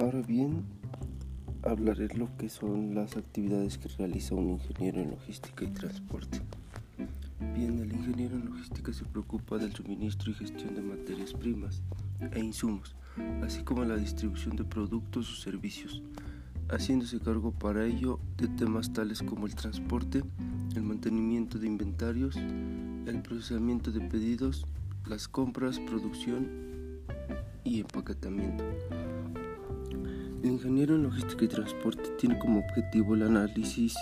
Ahora bien, hablaré lo que son las actividades que realiza un ingeniero en logística y transporte. Bien, el ingeniero en logística se preocupa del suministro y gestión de materias primas e insumos, así como la distribución de productos o servicios, haciéndose cargo para ello de temas tales como el transporte, el mantenimiento de inventarios, el procesamiento de pedidos, las compras, producción y empaquetamiento. El ingeniero en logística y transporte tiene como objetivo el análisis,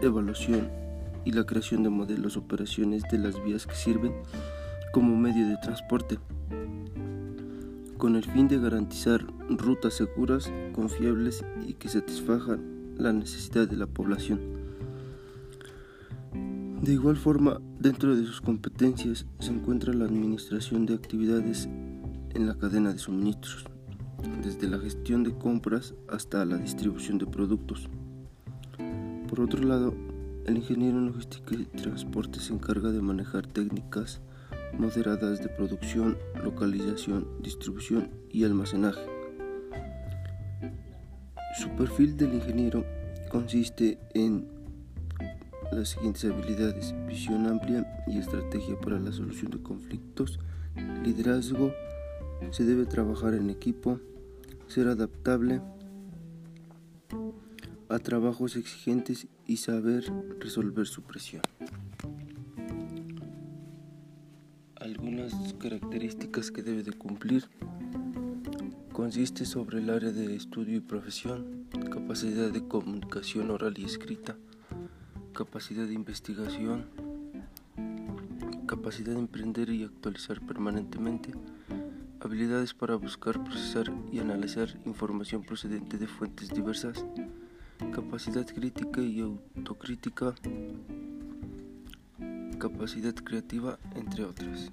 evaluación y la creación de modelos operaciones de las vías que sirven como medio de transporte, con el fin de garantizar rutas seguras, confiables y que satisfagan la necesidad de la población. De igual forma, dentro de sus competencias se encuentra la administración de actividades en la cadena de suministros desde la gestión de compras hasta la distribución de productos. Por otro lado, el ingeniero en logística y transporte se encarga de manejar técnicas moderadas de producción, localización, distribución y almacenaje. Su perfil del ingeniero consiste en las siguientes habilidades, visión amplia y estrategia para la solución de conflictos, liderazgo, se debe trabajar en equipo, ser adaptable a trabajos exigentes y saber resolver su presión. Algunas características que debe de cumplir consiste sobre el área de estudio y profesión, capacidad de comunicación oral y escrita, capacidad de investigación, capacidad de emprender y actualizar permanentemente, habilidades para buscar, procesar y analizar información procedente de fuentes diversas, capacidad crítica y autocrítica, capacidad creativa, entre otras.